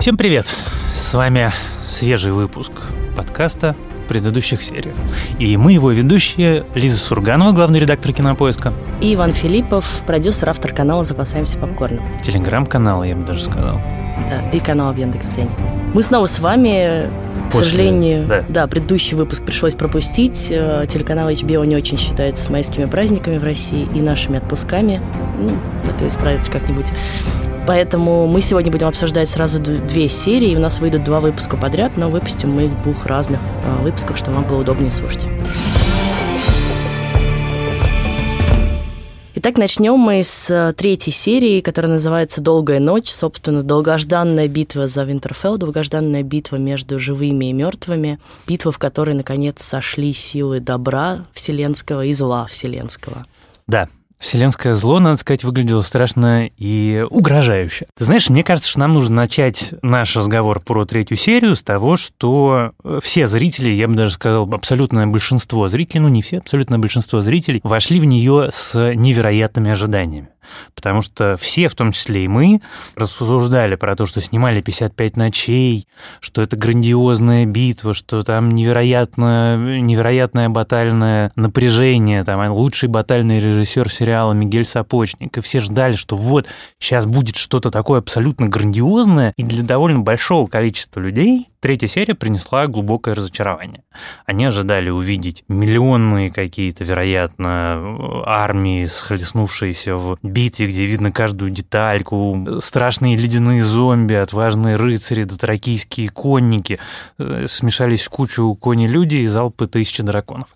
Всем привет! С вами свежий выпуск подкаста предыдущих сериях. И мы его ведущие Лиза Сурганова, главный редактор кинопоиска. И Иван Филиппов, продюсер, автор канала «Запасаемся попкорном». Телеграм-канал, я бы даже сказал. Да, и канал в Яндекс.День. Мы снова с вами. После, К сожалению, да. да, предыдущий выпуск пришлось пропустить. Э, телеканал HBO не очень считается с майскими праздниками в России и нашими отпусками. Ну, это исправится как-нибудь. Поэтому мы сегодня будем обсуждать сразу две серии. У нас выйдут два выпуска подряд, но выпустим мы их двух разных э, выпусках, чтобы вам было удобнее слушать. Итак, начнем мы с э, третьей серии, которая называется «Долгая ночь». Собственно, долгожданная битва за Винтерфелл, долгожданная битва между живыми и мертвыми, битва, в которой, наконец, сошли силы добра вселенского и зла вселенского. Да, Вселенское зло, надо сказать, выглядело страшно и угрожающе. Ты знаешь, мне кажется, что нам нужно начать наш разговор про третью серию с того, что э, все зрители, я бы даже сказал, абсолютное большинство зрителей, ну не все, абсолютное большинство зрителей, вошли в нее с невероятными ожиданиями потому что все, в том числе и мы, рассуждали про то, что снимали 55 ночей, что это грандиозная битва, что там невероятно, невероятное батальное напряжение, там лучший батальный режиссер сериала Мигель Сапочник, и все ждали, что вот сейчас будет что-то такое абсолютно грандиозное, и для довольно большого количества людей третья серия принесла глубокое разочарование. Они ожидали увидеть миллионные какие-то, вероятно, армии, схлестнувшиеся в битве, где видно каждую детальку, страшные ледяные зомби, отважные рыцари, дотракийские конники, э, смешались в кучу кони-люди и залпы тысячи драконов.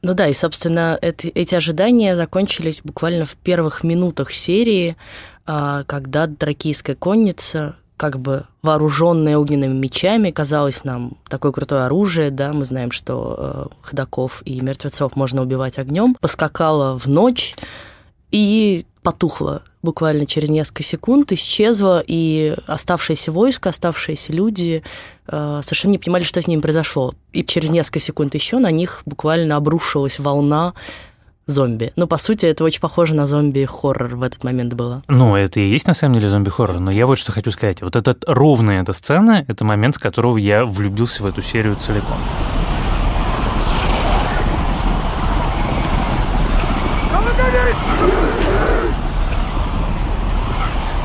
Ну да, и, собственно, эти, эти ожидания закончились буквально в первых минутах серии, а, когда дракийская конница как бы вооруженная огненными мечами, казалось нам такое крутое оружие, да, мы знаем, что э, ходаков и мертвецов можно убивать огнем, поскакала в ночь и потухла буквально через несколько секунд, исчезла, и оставшееся войско, оставшиеся люди э, совершенно не понимали, что с ними произошло. И через несколько секунд еще на них буквально обрушилась волна зомби. Ну, по сути, это очень похоже на зомби-хоррор в этот момент было. Ну, это и есть на самом деле зомби-хоррор, но я вот что хочу сказать. Вот эта ровная эта сцена, это момент, с которого я влюбился в эту серию целиком.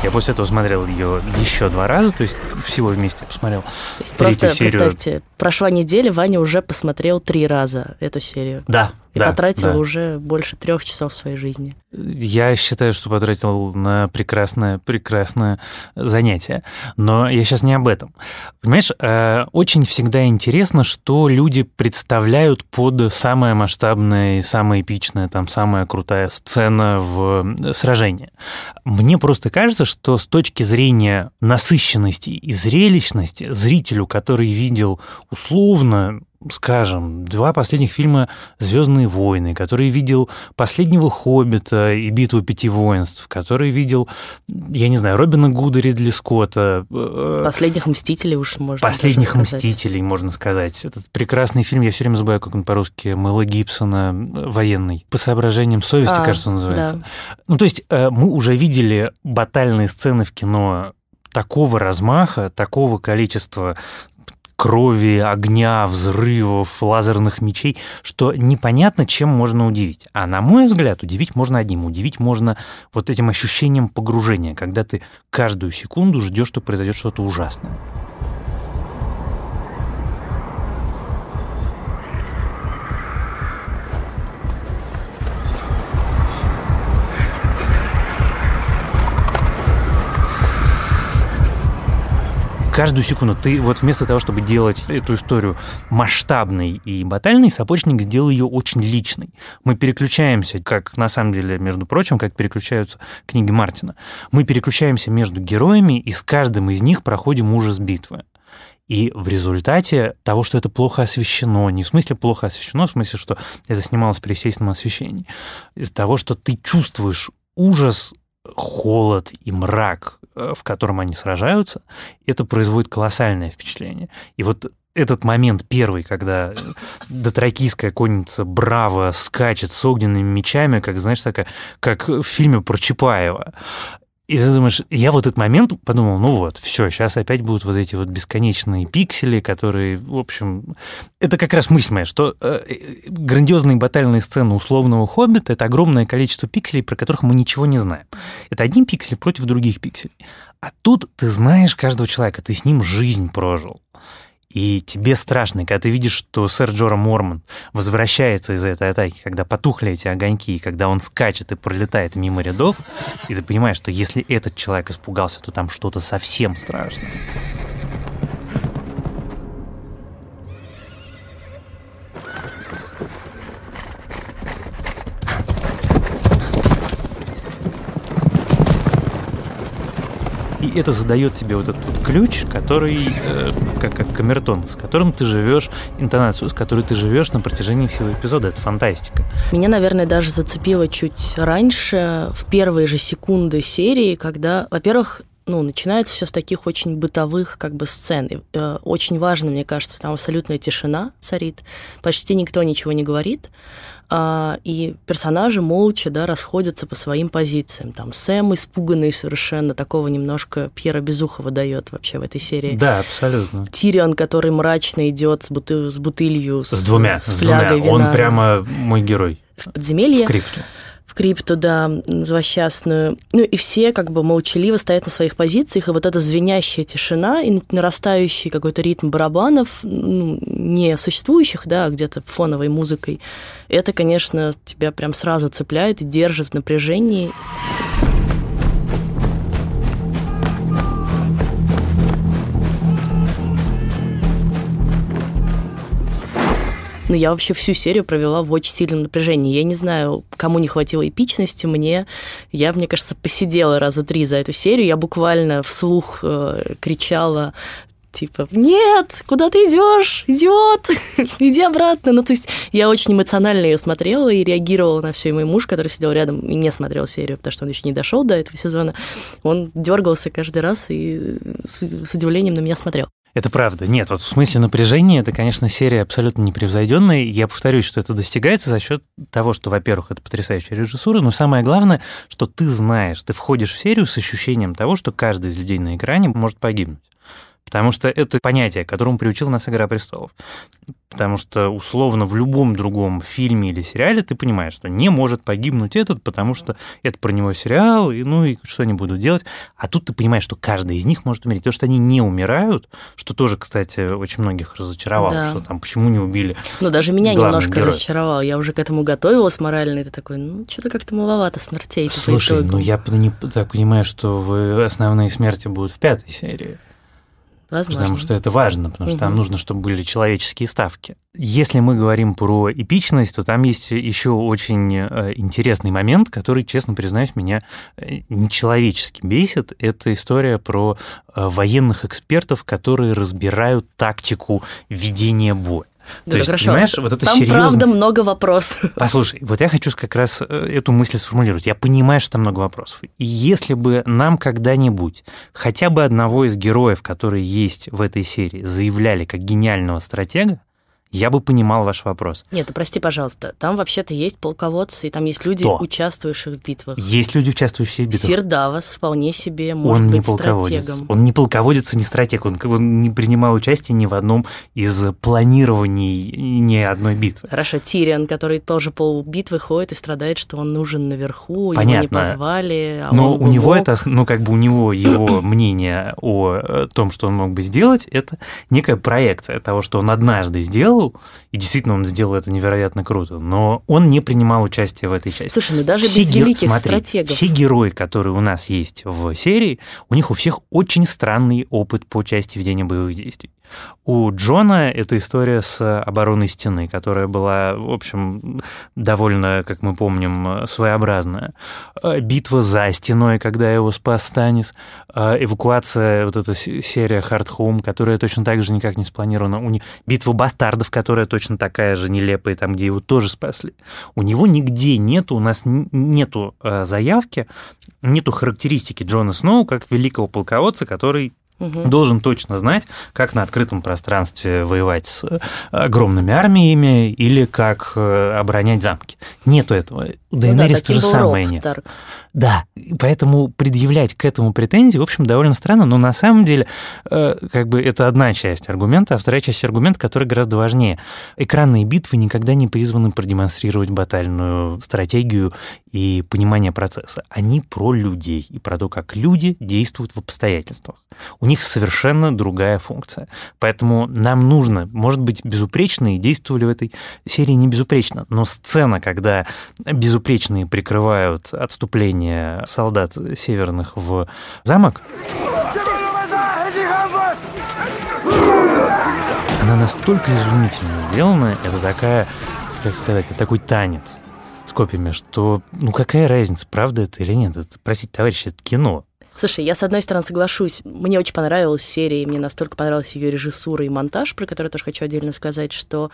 Я после этого смотрел ее еще два раза, то есть всего вместе посмотрел. То есть просто серию. представьте, прошла неделя, Ваня уже посмотрел три раза эту серию. Да, и да, потратил да. уже больше трех часов своей жизни. Я считаю, что потратил на прекрасное, прекрасное занятие. Но я сейчас не об этом. Понимаешь, э, очень всегда интересно, что люди представляют под самая масштабная и самая эпичная, там, самая крутая сцена в сражении. Мне просто кажется, что с точки зрения насыщенности и зрелищности зрителю, который видел условно скажем, два последних фильма «Звездные войны», который видел «Последнего Хоббита» и «Битву пяти воинств», который видел, я не знаю, Робина Гуда, Ридли Скотта. Э, «Последних мстителей» уж можно «Последних мстителей», можно сказать. Этот прекрасный фильм, я все время забываю, как он по-русски, Мэла Гибсона, военный. «По соображениям совести», а, кажется, называется. Да. Ну, то есть э, мы уже видели батальные сцены в кино такого размаха, такого количества крови, огня, взрывов, лазерных мечей, что непонятно, чем можно удивить. А на мой взгляд, удивить можно одним. Удивить можно вот этим ощущением погружения, когда ты каждую секунду ждешь, что произойдет что-то ужасное. Каждую секунду. Ты вот вместо того, чтобы делать эту историю масштабной и батальной, Сапочник сделал ее очень личной. Мы переключаемся, как на самом деле, между прочим, как переключаются книги Мартина. Мы переключаемся между героями, и с каждым из них проходим ужас битвы. И в результате того, что это плохо освещено, не в смысле плохо освещено, в смысле, что это снималось при естественном освещении, из-за того, что ты чувствуешь ужас, холод и мрак Э, в котором они сражаются, это производит колоссальное впечатление. И вот этот момент первый, когда дотракийская конница браво скачет с огненными мечами, как, знаешь, такая, как в фильме про Чапаева. И ты думаешь, я в этот момент подумал, ну вот, все, сейчас опять будут вот эти вот бесконечные пиксели, которые, в общем, это как раз мысль моя, что э, грандиозные батальные сцены условного «Хоббита» — это огромное количество пикселей, про которых мы ничего не знаем. Это один пиксель против других пикселей. А тут ты знаешь каждого человека, ты с ним жизнь прожил. И тебе страшно, когда ты видишь, что сэр Джора Мормон возвращается из этой атаки, когда потухли эти огоньки, и когда он скачет и пролетает мимо рядов, и ты понимаешь, что если этот человек испугался, то там что-то совсем страшное. Это задает тебе вот этот вот ключ, который, э, как, как камертон, с которым ты живешь, интонацию, с которой ты живешь на протяжении всего эпизода. Это фантастика. Меня, наверное, даже зацепило чуть раньше, в первые же секунды серии, когда, во-первых, ну, начинается все с таких очень бытовых как бы сцен. И, э, очень важно, мне кажется, там абсолютная тишина царит, почти никто ничего не говорит а, и персонажи молча, да, расходятся по своим позициям. Там Сэм испуганный совершенно, такого немножко Пьера Безухова дает вообще в этой серии. Да, абсолютно. Тирион, который мрачно идет с, буты, с бутылью, с, с двумя, с, с двумя. Вина. Он прямо мой герой. В подземелье. В крипту в крипту, да, злосчастную. Ну и все как бы молчаливо стоят на своих позициях, и вот эта звенящая тишина и нарастающий какой-то ритм барабанов, ну, не существующих, да, а где-то фоновой музыкой, это, конечно, тебя прям сразу цепляет и держит в напряжении. Но я вообще всю серию провела в очень сильном напряжении. Я не знаю, кому не хватило эпичности, мне. Я, мне кажется, посидела раза три за эту серию. Я буквально вслух э, кричала типа, нет, куда ты идешь, идиот, иди обратно. Ну, то есть я очень эмоционально ее смотрела и реагировала на все. И мой муж, который сидел рядом и не смотрел серию, потому что он еще не дошел до этого сезона, он дергался каждый раз и с удивлением на меня смотрел. Это правда. Нет, вот в смысле напряжения это, конечно, серия абсолютно непревзойденная. Я повторюсь, что это достигается за счет того, что, во-первых, это потрясающая режиссура, но самое главное, что ты знаешь, ты входишь в серию с ощущением того, что каждый из людей на экране может погибнуть. Потому что это понятие, которому приучил нас «Игра престолов». Потому что, условно, в любом другом фильме или сериале ты понимаешь, что не может погибнуть этот, потому что это про него сериал, и, ну и что они будут делать. А тут ты понимаешь, что каждый из них может умереть. То, что они не умирают, что тоже, кстати, очень многих разочаровало, да. что там почему не убили Ну, даже меня немножко героя. разочаровало. Я уже к этому готовилась морально, и ты такой, ну, что-то как-то маловато смертей. Слушай, ну я так понимаю, что вы основные смерти будут в пятой серии. Возможно. Потому что это важно, потому что угу. там нужно, чтобы были человеческие ставки. Если мы говорим про эпичность, то там есть еще очень э, интересный момент, который, честно признаюсь, меня э, нечеловечески бесит. Это история про э, военных экспертов, которые разбирают тактику ведения боя. Да, То есть, хорошо. понимаешь, вот это там серьезно... правда много вопросов. Послушай, вот я хочу как раз э, эту мысль сформулировать. Я понимаю, что там много вопросов. И если бы нам когда-нибудь хотя бы одного из героев, которые есть в этой серии, заявляли как гениального стратега, я бы понимал ваш вопрос. Нет, ну прости, пожалуйста, там вообще-то есть полководцы, и там есть люди, Кто? участвующие в битвах. Есть люди, участвующие в битвах. Сир Давос вполне себе может он быть не полководец. стратегом. Он не полководец и не стратег, он, он не принимал участие ни в одном из планирований ни одной битвы. Хорошо, Тириан, который тоже пол битвы ходит и страдает, что он нужен наверху, Понятно. его не позвали. А Но у него это, ну как бы у него его мнение о э, том, что он мог бы сделать, это некая проекция того, что он однажды сделал, сделал, и действительно он сделал это невероятно круто, но он не принимал участие в этой части. Слушай, ну даже все без гер... великих Смотри, стратегов. Все герои, которые у нас есть в серии, у них у всех очень странный опыт по части ведения боевых действий. У Джона это история с обороной стены, которая была, в общем, довольно, как мы помним, своеобразная. Э, битва за стеной, когда его спас Станис. Э, эвакуация, вот эта серия Hard Home, которая точно так же никак не спланирована. Битва бастардов, которая точно такая же нелепая, там, где его тоже спасли. У него нигде нету, у нас нету э, заявки, нету характеристики Джона Сноу как великого полководца, который угу. должен точно знать, как на открытом пространстве воевать с э, огромными армиями или как э, оборонять замки. Нету этого. У Дейенерис ну да, то же самое нет. Старк. Да, поэтому предъявлять к этому претензии, в общем, довольно странно, но на самом деле э, как бы это одна часть аргумента, а вторая часть аргумента, которая гораздо важнее. Экранные битвы никогда не призваны продемонстрировать батальную стратегию и понимание процесса. Они про людей и про то, как люди действуют в обстоятельствах. У них совершенно другая функция. Поэтому нам нужно, может быть, безупречные действовали в этой серии не безупречно, но сцена, когда безупречные прикрывают отступление солдат северных в замок, она настолько изумительно сделана, это такая, как сказать, такой танец с копиями, что ну какая разница, правда это или нет? Это, простите, товарищи, это кино. Слушай, я с одной стороны соглашусь, мне очень понравилась серия, мне настолько понравилась ее режиссура и монтаж, про который тоже хочу отдельно сказать, что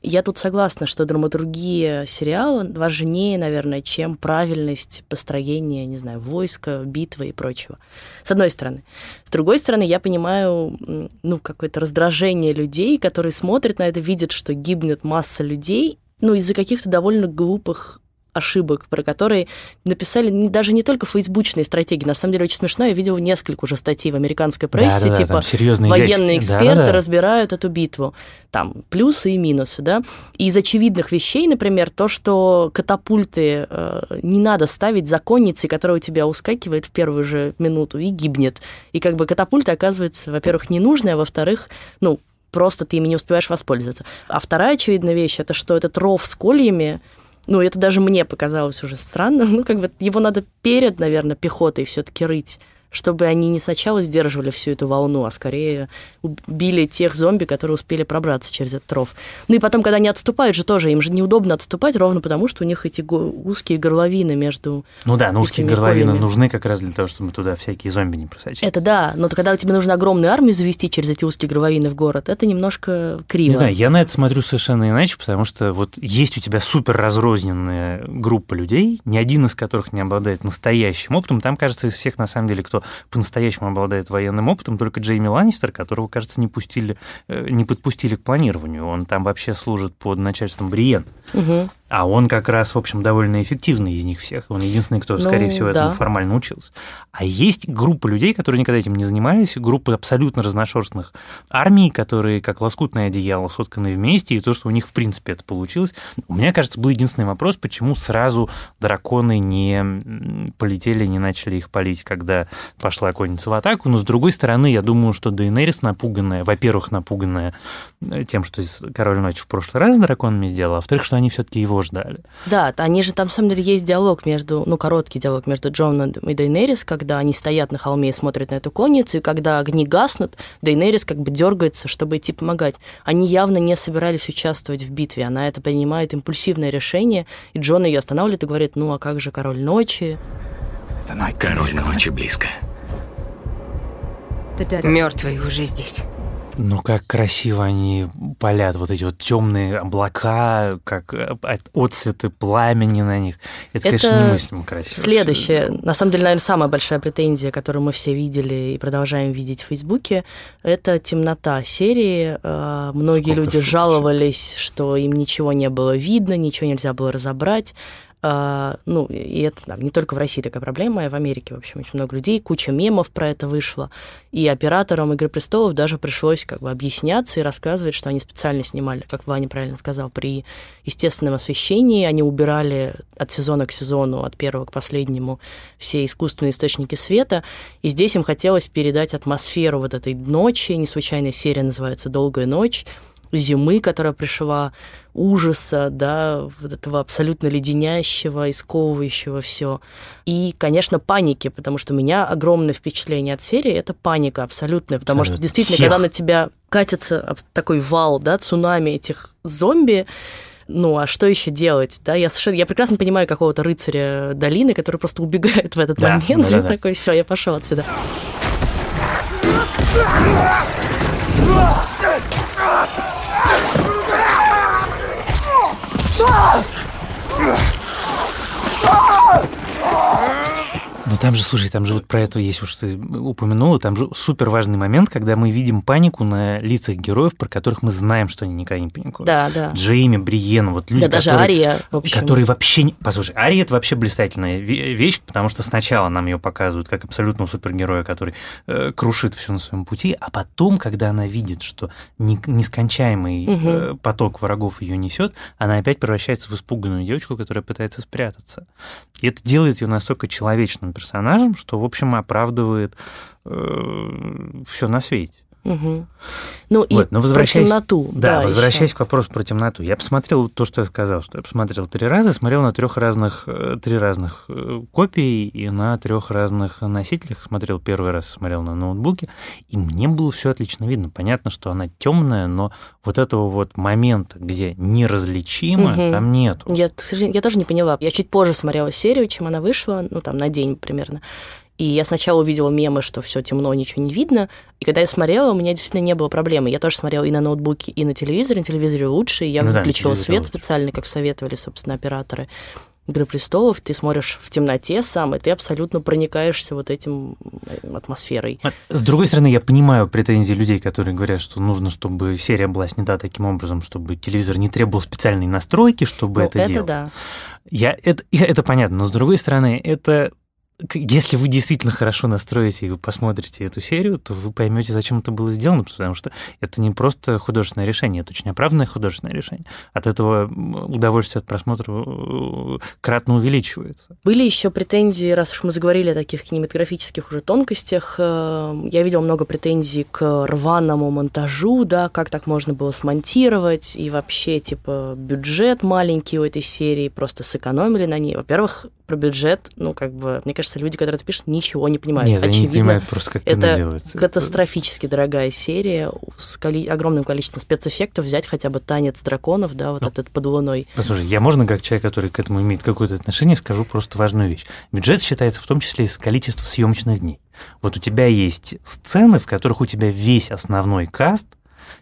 я тут согласна, что драматургия сериала важнее, наверное, чем правильность построения, не знаю, войска, битвы и прочего. С одной стороны. С другой стороны, я понимаю, ну, какое-то раздражение людей, которые смотрят на это, видят, что гибнет масса людей, ну, из-за каких-то довольно глупых ошибок, про которые написали даже не только фейсбучные стратегии. На самом деле очень смешно. Я видела несколько уже статей в американской прессе, да, да, типа военные ящики. эксперты да, да. разбирают эту битву. Там плюсы и минусы, да. И из очевидных вещей, например, то, что катапульты э, не надо ставить за конницей, которая у тебя ускакивает в первую же минуту и гибнет. И как бы катапульта оказывается, во-первых, ненужная, а во-вторых, ну, просто ты ими не успеваешь воспользоваться. А вторая очевидная вещь, это что этот ров с кольями, ну, это даже мне показалось уже странно. Ну, как бы его надо перед, наверное, пехотой все-таки рыть чтобы они не сначала сдерживали всю эту волну, а скорее убили тех зомби, которые успели пробраться через этот ров. Ну и потом, когда они отступают же тоже, им же неудобно отступать ровно потому, что у них эти узкие горловины между Ну да, но узкие горловины колями. нужны как раз для того, чтобы туда всякие зомби не просочили. Это да, но когда тебе нужно огромную армию завести через эти узкие горловины в город, это немножко криво. Не знаю, я на это смотрю совершенно иначе, потому что вот есть у тебя супер разрозненная группа людей, ни один из которых не обладает настоящим опытом. Там, кажется, из всех, на самом деле, кто по-настоящему обладает военным опытом, только Джейми Ланнистер, которого, кажется, не, пустили, э, не подпустили к планированию. Он там вообще служит под начальством Бриен. Угу. А он как раз, в общем, довольно эффективный из них всех. Он единственный, кто, ну, скорее всего, да. этому формально учился. А есть группа людей, которые никогда этим не занимались, группа абсолютно разношерстных армий, которые как лоскутное одеяло сотканы вместе, и то, что у них, в принципе, это получилось. У меня, кажется, был единственный вопрос, почему сразу драконы не полетели, не начали их палить, когда пошла конница в атаку. Но, с другой стороны, я думаю, что Дейенерис напуганная, во-первых, напуганная э, тем, что король ночи в прошлый раз с драконами сделала, а во-вторых, что они все-таки его ждали. Да, они же там, на самом деле, есть диалог между, ну, короткий диалог между Джоном и Дейнерис, когда они стоят на холме и смотрят на эту конницу, и когда огни гаснут, Дейнерис как бы дергается, чтобы идти помогать. Они явно не собирались участвовать в битве, она это принимает импульсивное решение, и Джон ее останавливает и говорит, ну, а как же король ночи? Король ночи близко. Мертвый уже здесь. Ну, как красиво они палят, вот эти вот темные облака, как э, отцветы пламени на них. Это, Это конечно, немыслимо красиво. Следующее, на самом деле, наверное, самая большая претензия, которую мы все видели и продолжаем видеть в Фейсбуке, это темнота серии. Э, многие Сколько люди жаловались, что им ничего не было видно, ничего нельзя было разобрать. А, ну, и это там, не только в России такая проблема, и в Америке, в общем, очень много людей, куча мемов про это вышло. И операторам «Игры престолов» даже пришлось как бы объясняться и рассказывать, что они специально снимали, как Ваня правильно сказал, при естественном освещении. Они убирали от сезона к сезону, от первого к последнему, все искусственные источники света. И здесь им хотелось передать атмосферу вот этой ночи. Не случайно серия называется «Долгая ночь», зимы, которая пришла, ужаса, да, вот этого абсолютно леденящего, исковывающего все. И, конечно, паники, потому что у меня огромное впечатление от серии — это паника абсолютная, потому Абсолютно. что действительно, Всех. когда на тебя катится такой вал, да, цунами этих зомби, ну, а что еще делать, да? Я совершенно, я прекрасно понимаю какого-то рыцаря долины, который просто убегает в этот да, момент, да, да, и такой, все, я пошел отсюда. Ну там же, слушай, там же вот про это, если уж ты упомянула, там же супер важный момент, когда мы видим панику на лицах героев, про которых мы знаем, что они никогда не паникуют. Да, да. Джейми, Бриен, вот люди, да, даже которые, Ария, в общем. которые вообще... Не... Послушай, Ария — это вообще блистательная вещь, потому что сначала нам ее показывают как абсолютно супергероя, который э, крушит все на своем пути, а потом, когда она видит, что нескончаемый угу. э, поток врагов ее несет, она опять превращается в испуганную девочку, которая пытается спрятаться. И это делает ее настолько человечным персонажем, что, в общем, оправдывает э, все на свете. Угу. Ну вот, и но возвращаясь, про темноту. Да, да возвращаясь еще. к вопросу про темноту. Я посмотрел то, что я сказал, что я посмотрел три раза, смотрел на трех разных, э, три разных э, копий и на трех разных носителях. Смотрел первый раз, смотрел на ноутбуке, и мне было все отлично видно. Понятно, что она темная, но вот этого вот момента, где неразличимо, угу. там нету. Я, я тоже не поняла. Я чуть позже смотрела серию, чем она вышла, ну там на день примерно. И я сначала увидела мемы, что все темно, ничего не видно. И когда я смотрела, у меня действительно не было проблемы. Я тоже смотрела и на ноутбуке, и на телевизоре. На телевизоре лучше. И я ну выключила да, свет специально, как советовали, собственно, операторы. Игры престолов, ты смотришь в темноте сам, и ты абсолютно проникаешься вот этим атмосферой. А, с другой стороны, я понимаю претензии людей, которые говорят, что нужно, чтобы серия была снята таким образом, чтобы телевизор не требовал специальной настройки, чтобы ну, это, это делать. Да. Я, это, это понятно, но с другой стороны, это если вы действительно хорошо настроите и вы посмотрите эту серию, то вы поймете, зачем это было сделано, потому что это не просто художественное решение, это очень оправданное художественное решение. От этого удовольствие от просмотра э, кратно увеличивается. Были еще претензии, раз уж мы заговорили о таких кинематографических уже тонкостях, э, я видел много претензий к рваному монтажу, да, как так можно было смонтировать, и вообще, типа, бюджет маленький у этой серии, просто сэкономили на ней. Во-первых, про бюджет, ну, как бы, мне кажется, люди, которые это пишут, ничего не понимают. Нет, Очевидно, они не понимают просто, как это делается. катастрофически это... дорогая серия с коли... огромным количеством спецэффектов. Взять хотя бы танец драконов, да, вот ну, этот под луной. Послушай, я можно, как человек, который к этому имеет какое-то отношение, скажу просто важную вещь. Бюджет считается в том числе из количества съемочных дней. Вот у тебя есть сцены, в которых у тебя весь основной каст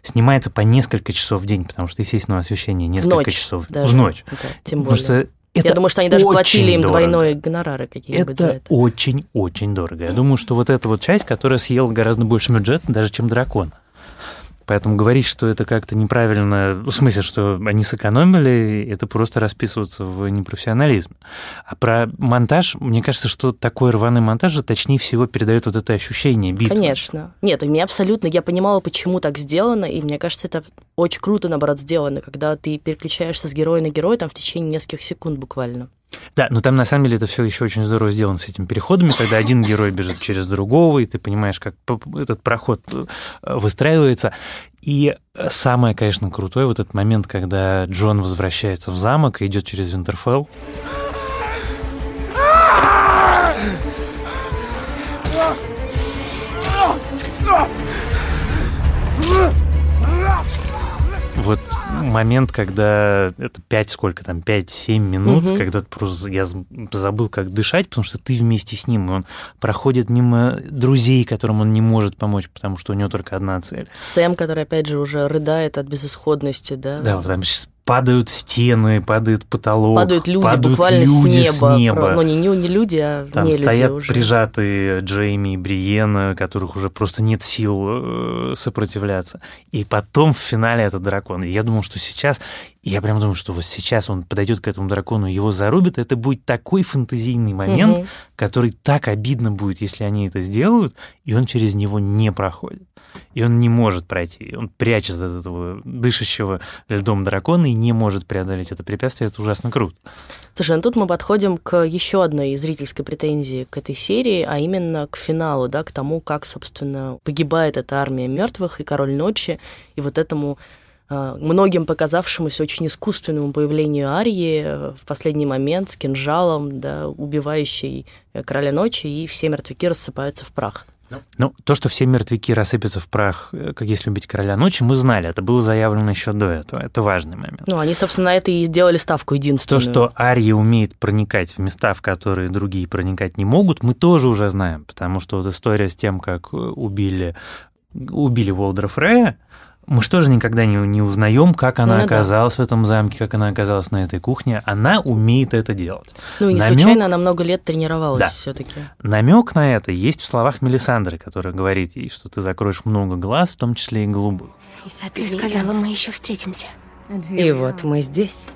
снимается по несколько часов в день, потому что, естественно, освещение несколько ночь часов даже. в ночь. Да, тем более. Потому что это Я думаю, что они даже платили им дорого. двойной гонорары какие-нибудь это это. очень-очень дорого. Я думаю, что вот эта вот часть, которая съела гораздо больше бюджета, даже чем дракон. Поэтому говорить, что это как-то неправильно, в смысле, что они сэкономили, это просто расписываться в непрофессионализме. А про монтаж, мне кажется, что такой рваный монтаж точнее всего передает вот это ощущение битвы. Конечно. Нет, у меня абсолютно, я понимала, почему так сделано, и мне кажется, это очень круто, наоборот, сделано, когда ты переключаешься с героя на героя там в течение нескольких секунд буквально. Да, но там на самом деле это все еще очень здорово сделано с этими переходами, когда один герой бежит через другого, и ты понимаешь, как этот проход э, выстраивается. И самое, конечно, крутое вот этот момент, когда Джон возвращается в замок и идет через Винтерфелл. Вот момент, когда это 5 сколько там, 5-7 минут, угу. когда просто я забыл, как дышать, потому что ты вместе с ним, и он проходит мимо друзей, которым он не может помочь, потому что у него только одна цель. Сэм, который, опять же, уже рыдает от безысходности, да? Да, там сейчас падают стены, падает потолок, падают люди падают буквально люди с неба. С неба. Ну, не, не, не люди, а Там не стоят люди уже. прижатые Джейми и Бриена, которых уже просто нет сил э, сопротивляться. И потом в финале этот дракон. И я думал, что сейчас, я прям думаю, что вот сейчас он подойдет к этому дракону, его зарубит, это будет такой фантазийный момент, угу. Который так обидно будет, если они это сделают, и он через него не проходит. И он не может пройти. Он прячется от этого дышащего льдом дракона и не может преодолеть это препятствие. Это ужасно круто. Слушай, ну тут мы подходим к еще одной зрительской претензии к этой серии, а именно к финалу, да, к тому, как, собственно, погибает эта армия мертвых и король ночи, и вот этому многим показавшемуся очень искусственному появлению Арии э, в последний момент с кинжалом, да, убивающей э, короля ночи, и все мертвяки рассыпаются в прах. Ну, то, что все мертвяки рассыпятся в прах, э, как если убить короля ночи, мы знали. Это было заявлено еще до этого. Это важный момент. Ну, они, собственно, на это и сделали ставку единственную. То, что Ария умеет проникать в места, в которые другие проникать не могут, мы тоже уже знаем. Потому что вот история с тем, как убили, убили Волдера Фрея, Мы что же никогда не, не узнаем, как она ну, оказалась да. в этом замке, как она оказалась на этой кухне. Она умеет это делать. Ну, не Намёк... случайно она много лет тренировалась да. все-таки. Намек на это есть в словах Мелисандры, которая говорит ей, что ты закроешь много глаз, в том числе и голубых. Ты сказала, мы еще встретимся. И вот мы здесь,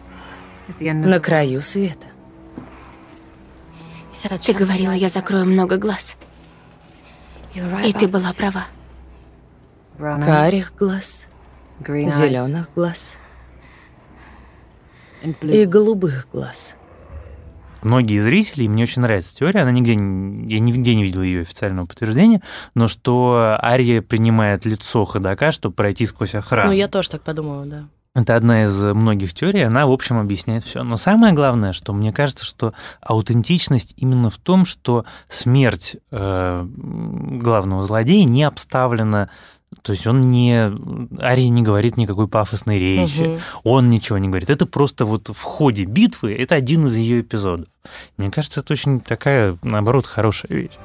на краю света. Ты говорила, я закрою много глаз. И ты была права. Карих глаз, зеленых глаз и голубых глаз. Многие зрители, мне очень нравится теория, она нигде, я нигде не видел ее официального подтверждения, но что Ария принимает лицо ходока, чтобы пройти сквозь охрану. Ну, я тоже так подумала, да. Это одна из многих теорий, она, в общем, объясняет все. Но самое главное, что мне кажется, что аутентичность именно в том, что смерть э, главного злодея не обставлена то есть он не... Ария не говорит никакой пафосной речи, угу. он ничего не говорит. Это просто вот в ходе битвы, это один из ее эпизодов. Мне кажется, это очень такая, наоборот, хорошая вещь.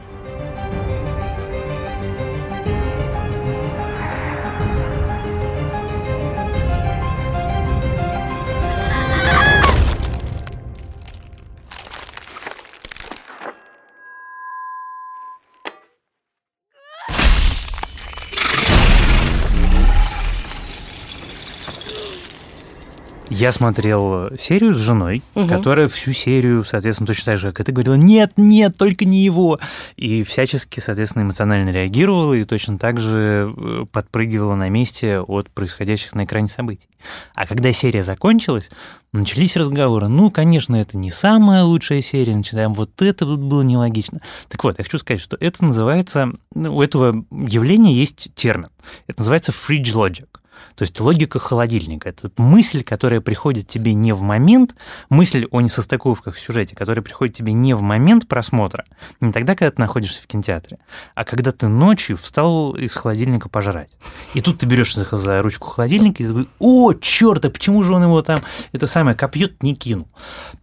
Я смотрел серию с женой, угу. которая всю серию, соответственно, точно так же, как и ты говорила, нет, нет, только не его. И всячески, соответственно, эмоционально реагировала и точно так же э, подпрыгивала на месте от происходящих на экране событий. А когда серия закончилась, начались разговоры. Ну, конечно, это не самая лучшая серия, начинаем вот это было нелогично. Так вот, я хочу сказать, что это называется, ну, у этого явления есть термин. Это называется fridge logic. То есть логика холодильника. Это мысль, которая приходит тебе не в момент, мысль о несостыковках в сюжете, которая приходит тебе не в момент просмотра, не тогда, когда ты находишься в кинотеатре, а когда ты ночью встал из холодильника пожрать. И тут ты берешь за, ручку холодильника и такой, о, черт, а почему же он его там, это самое, копьет не кинул.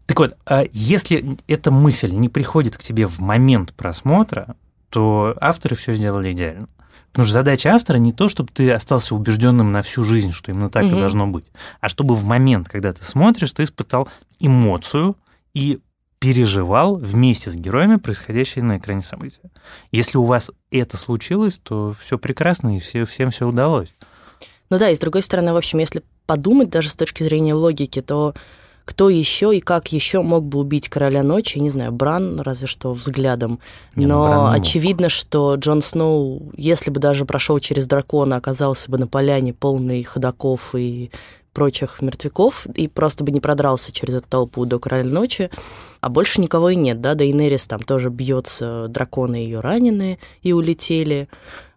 Так вот, а если эта мысль не приходит к тебе в момент просмотра, то авторы все сделали идеально. Потому что задача автора не то, чтобы ты остался убежденным на всю жизнь, что именно так угу. и должно быть, а чтобы в момент, когда ты смотришь, ты испытал эмоцию и переживал вместе с героями происходящие на экране события. Если у вас это случилось, то все прекрасно и все, всем все удалось. Ну да, и с другой стороны, в общем, если подумать даже с точки зрения логики, то кто еще и как еще мог бы убить короля ночи, не знаю, Бран, разве что взглядом. Не, ну, Но очевидно, что Джон Сноу, если бы даже прошел через дракона, оказался бы на поляне полный ходаков и прочих мертвяков и просто бы не продрался через эту толпу до Короля Ночи, а больше никого и нет, да, да и Нерис там тоже бьется, драконы ее ранены и улетели.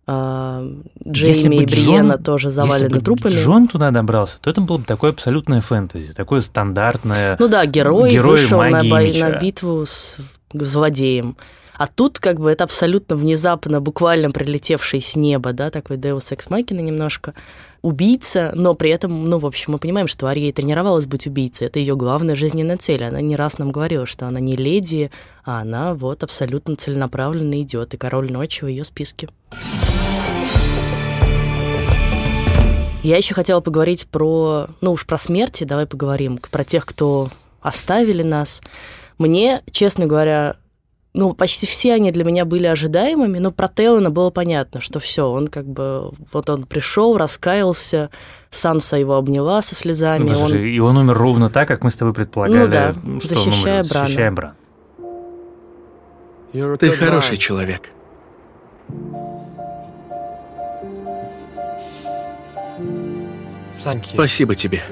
А, Джейми и Бриена Джон, тоже завалены если бы трупами. Джон туда добрался, то это было бы такое абсолютное фэнтези, такое стандартное. Ну да, герой, герой вышел на, бой, на битву с злодеем. А тут как бы это абсолютно внезапно, буквально прилетевший с неба, да, такой Deus Ex Machina немножко, убийца, но при этом, ну, в общем, мы понимаем, что Ария тренировалась быть убийцей, это ее главная жизненная цель. Она не раз нам говорила, что она не леди, а она вот абсолютно целенаправленно идет, и король ночи в ее списке. Я еще хотела поговорить про, ну уж про смерти, давай поговорим, про тех, кто оставили нас. Мне, честно говоря, ну, почти все они для меня были ожидаемыми, но про Теллана было понятно, что все, он как бы, вот он пришел, раскаялся, Санса его обняла со слезами. Ну, он... И он умер ровно так, как мы с тобой предполагали, ну, да, что защищая он умрет, Брана. защищая Бран. Ты хороший человек. Спасибо тебе.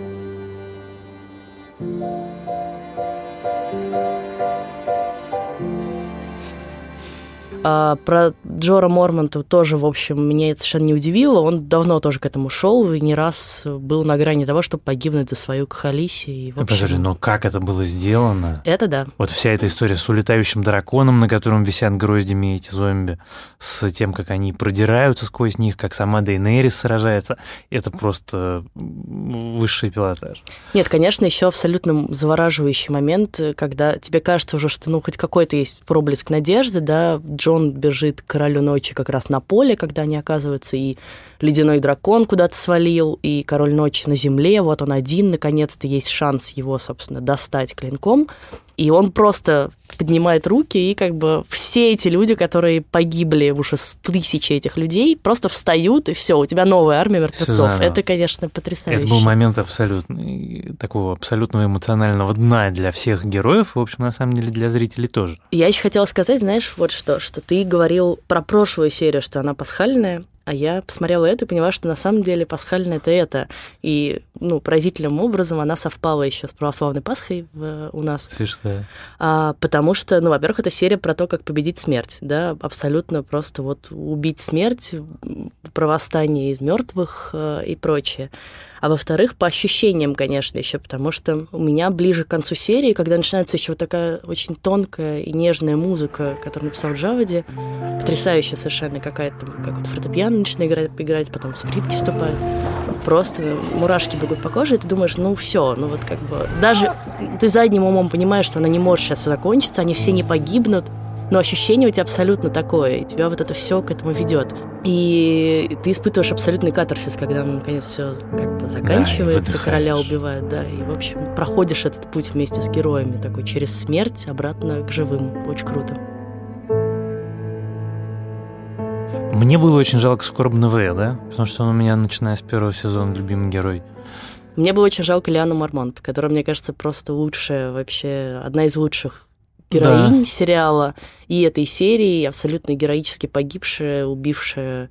А про Джора Мормонта тоже, в общем, меня это совершенно не удивило. Он давно тоже к этому шел и не раз был на грани того, чтобы погибнуть за свою Кахалиси. И, общем... Подожди, но как это было сделано? Это да. Вот вся эта история с улетающим драконом, на котором висят гроздями эти зомби, с тем, как они продираются сквозь них, как сама Дейнерис сражается, это просто высший пилотаж. Нет, конечно, еще абсолютно завораживающий момент, когда тебе кажется уже, что ну хоть какой-то есть проблеск надежды, да, Джон бежит к королю ночи как раз на поле, когда они оказываются, и ледяной дракон куда-то свалил, и король ночи на земле, вот он один, наконец-то есть шанс его, собственно, достать клинком. И он просто поднимает руки, и как бы все эти люди, которые погибли, уже тысячи этих людей, просто встают, и все, у тебя новая армия мертвецов. Это, конечно, потрясающе. Это был момент абсолютно такого абсолютного эмоционального дна для всех героев, в общем, на самом деле для зрителей тоже. Я еще хотела сказать, знаешь, вот что, что ты говорил про прошлую серию, что она пасхальная, а я посмотрела это и поняла, что на самом деле пасхальное это это. И, ну, поразительным образом она совпала еще с православной Пасхой в, у нас. Смешно. А, потому что, ну, во-первых, это серия про то, как победить смерть, да, абсолютно просто вот убить смерть, про восстание из мертвых э, и прочее а во-вторых, по ощущениям, конечно, еще, потому что у меня ближе к концу серии, когда начинается еще вот такая очень тонкая и нежная музыка, которую написал Джавади, потрясающая совершенно какая-то, как вот фортепиано начинает играть, играть, потом скрипки вступают, просто мурашки бегут по коже, и ты думаешь, ну все, ну вот как бы, даже ты задним умом понимаешь, что она не может сейчас закончиться, они все не погибнут, но ощущение у тебя абсолютно такое, и тебя вот это все к этому ведет. И ты испытываешь абсолютный катарсис, когда ну, наконец все как бы заканчивается, да, короля убивают, да, и в общем проходишь этот путь вместе с героями, такой через смерть обратно к живым. Очень круто. Мне было очень жалко скорбного да? Потому что он у меня, начиная с первого сезона, любимый герой. Мне было очень жалко Лиану Мармонт, которая, мне кажется, просто лучшая вообще, одна из лучших героинь да. сериала и этой серии, абсолютно героически погибшая, убившая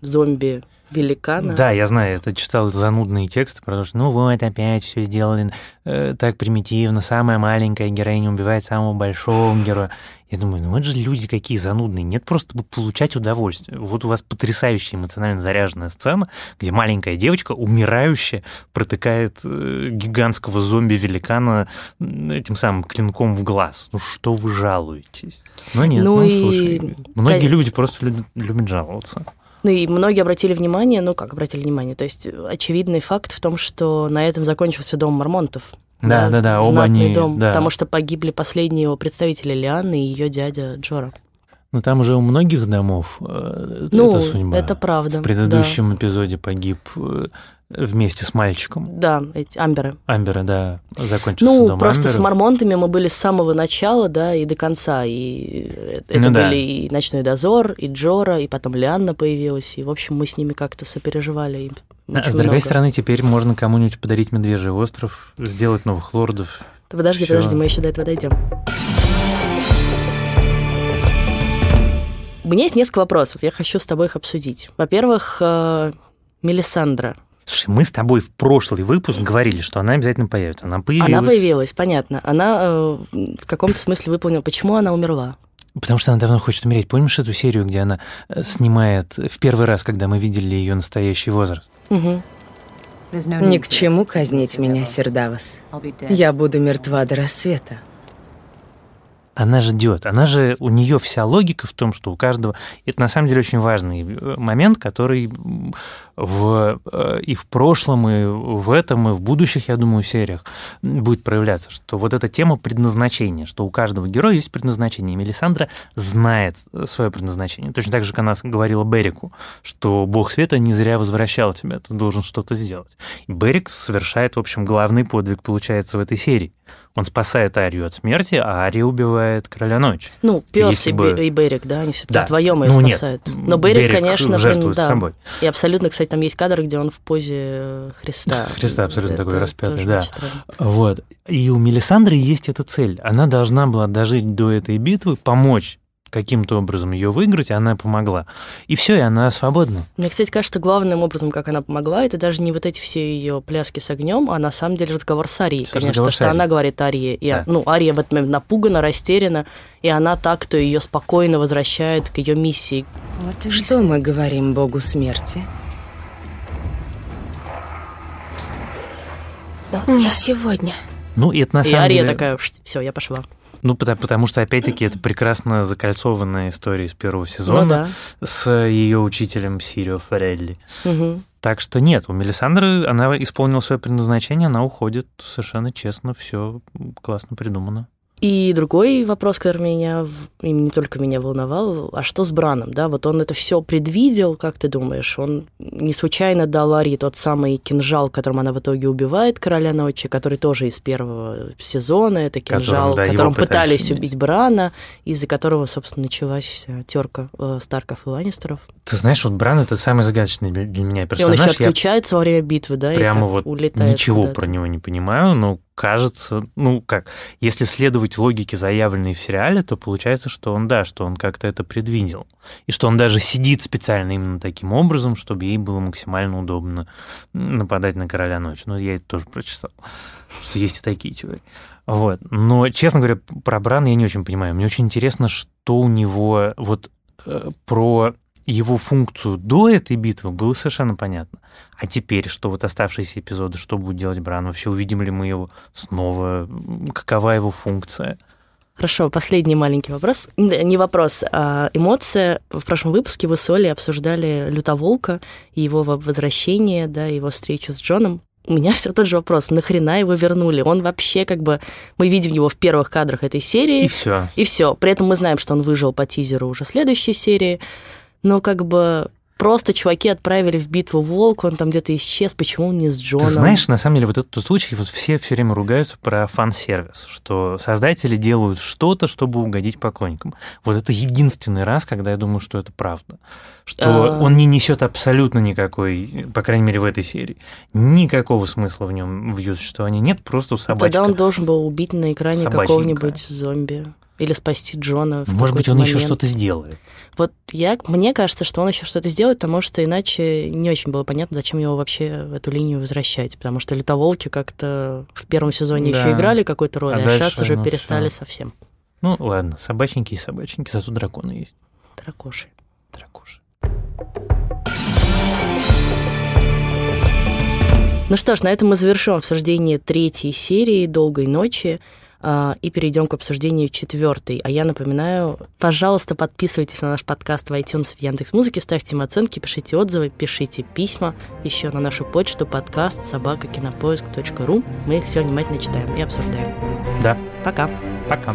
зомби великана. Да, я знаю, это читал занудные тексты, потому что, ну вот, опять все сделали э, так примитивно, самая маленькая героиня убивает самого большого героя. Я думаю, ну вот же люди какие занудные, нет просто получать удовольствие. Вот у вас потрясающая эмоционально заряженная сцена, где маленькая девочка, умирающая, протыкает э, гигантского зомби-великана этим самым клинком в глаз. Ну что вы жалуетесь? Ну нет, ну, ну и... слушай, многие люди просто любят, любят жаловаться. Ну и многие обратили внимание, ну как обратили внимание, то есть очевидный факт в том, что на этом закончился дом Мармонтов. Да, да, да, оба они, дом, да. потому что погибли последние его представители Лианы и ее дядя Джора. Ну там уже у многих домов э, ну, это судьба. это правда. В предыдущем да. эпизоде погиб э, вместе с мальчиком. Да, эти Амберы. Амберы, да, закончился Ну, дом просто Амберов. с Мормонтами мы были с самого начала, да, и до конца. И это ну, были да. и «Ночной дозор», и Джора, и потом Лианна появилась. И, в общем, мы с ними как-то сопереживали. А с другой много. стороны, теперь можно кому-нибудь подарить Медвежий остров, сделать новых лордов. Подожди, Всё. подожди, мы еще до этого дойдем. У меня есть несколько вопросов, я хочу с тобой их обсудить. Во-первых, э, Мелисандра. Слушай, мы с тобой в прошлый выпуск говорили, что она обязательно появится. Она появилась. Она появилась, понятно. Она э, в каком-то смысле выполнила. Почему она умерла? Потому что она давно хочет умереть. Помнишь эту серию, где она э, снимает в первый раз, когда мы видели ее настоящий возраст? Угу. Ни к чему казнить меня, Сердавас. Я буду мертва до рассвета она ждет. Она же, у нее вся логика в том, что у каждого... Это на самом деле очень важный э, момент, который в, э, и в прошлом, и в этом, и в будущих, я думаю, сериях будет проявляться, что вот эта тема предназначения, что у каждого героя есть предназначение. И Мелисандра знает свое предназначение. Точно так же, как она говорила Берику, что бог света не зря возвращал тебя, ты должен что-то сделать. И Берик совершает, в общем, главный подвиг, получается, в этой серии. Он спасает Арию от смерти, а Ария убивает короля ночи. Ну, пес и, бы... и Берик, да, они все-таки да. вдвоем ее ну, спасают. Нет, Но Берик, Берик конечно, жертвует да. собой. И абсолютно, кстати, там есть кадр, где он в позе э, Христа. Христа абсолютно Это такой распятый, да. Вот. И у Мелисандры есть эта цель. Она должна была дожить до этой битвы, помочь каким-то образом ее выиграть, и она помогла. И все, и она свободна. Мне, кстати, кажется, главным образом, как она помогла, это даже не вот эти все ее пляски с огнем, а на самом деле разговор с Арией, все конечно, что Арией. она говорит Арии. И, да. Ну, Ария в этот момент напугана, растеряна, и она так, кто ее спокойно возвращает к ее миссии. Что мы говорим Богу смерти? Не сегодня. Ну, и это на и самом Ария деле... такая, все, я пошла. Ну, потому, потому что, опять-таки, это прекрасно закольцованная история из первого сезона ну, да. с ее учителем Сирио Форелли. Угу. Так что нет, у Мелисандры она исполнила свое предназначение, она уходит совершенно честно, все классно придумано. И другой вопрос, который меня, и не только меня волновал, а что с Браном, да, вот он это все предвидел, как ты думаешь, он не случайно дал Арии тот самый кинжал, которым она в итоге убивает короля ночи, который тоже из первого сезона, это кинжал, которым, да, которым пытались, пытались убить Брана, из-за которого, собственно, началась вся терка э, Старков и Ланнистеров. Ты знаешь, вот Бран это самый загадочный для меня персонаж. И он еще отключается Я во время битвы, да, прямо вот улетает ничего про него не понимаю, но кажется, ну как, если следовать логике, заявленной в сериале, то получается, что он, да, что он как-то это предвидел. И что он даже сидит специально именно таким образом, чтобы ей было максимально удобно нападать на короля ночи. Ну, я это тоже прочитал, что есть и такие теории. Вот. Но, честно говоря, про Брана я не очень понимаю. Мне очень интересно, что у него вот э, про его функцию до этой битвы было совершенно понятно. А теперь, что вот оставшиеся эпизоды, что будет делать Бран? Вообще увидим ли мы его снова? Какова его функция? Хорошо, последний маленький вопрос. Не вопрос, а эмоция. В прошлом выпуске вы с Олей обсуждали Лютоволка и его возвращение, да, его встречу с Джоном. У меня все тот же вопрос. Нахрена его вернули? Он вообще как бы... Мы видим его в первых кадрах этой серии. И все. И все. При этом мы знаем, что он выжил по тизеру уже следующей серии но как бы просто чуваки отправили в битву волк, он там где-то исчез, почему он не с Джоном? Ты знаешь, на самом деле, вот этот случай, вот все все время ругаются про фан-сервис, что создатели делают что-то, чтобы угодить поклонникам. Вот это единственный раз, когда я думаю, что это правда. Что а... он не несет абсолютно никакой, по крайней мере, в этой серии, никакого смысла в нем в ее существовании нет, просто собачка. Тогда он должен был убить на экране какого-нибудь зомби или спасти Джона. Может быть, он момент. еще что-то сделает. Вот я, мне кажется, что он еще что-то сделает, потому что иначе не очень было понятно, зачем его вообще в эту линию возвращать. Потому что летоволки как-то в первом сезоне да. еще играли какую-то роль, а, а сейчас уже ну, перестали все. совсем. Ну, ладно, собачники и собачники, зато драконы есть. Дракоши. Дракоши. Ну что ж, на этом мы завершим обсуждение третьей серии «Долгой ночи». А, и перейдем к обсуждению четвертой. А я напоминаю, пожалуйста, подписывайтесь на наш подкаст в iTunes, в Яндекс.Музыке, ставьте им оценки, пишите отзывы, пишите письма еще на нашу почту подкаст собакакинопоиск.ру. Мы их все внимательно читаем и обсуждаем. Да. Пока. Пока.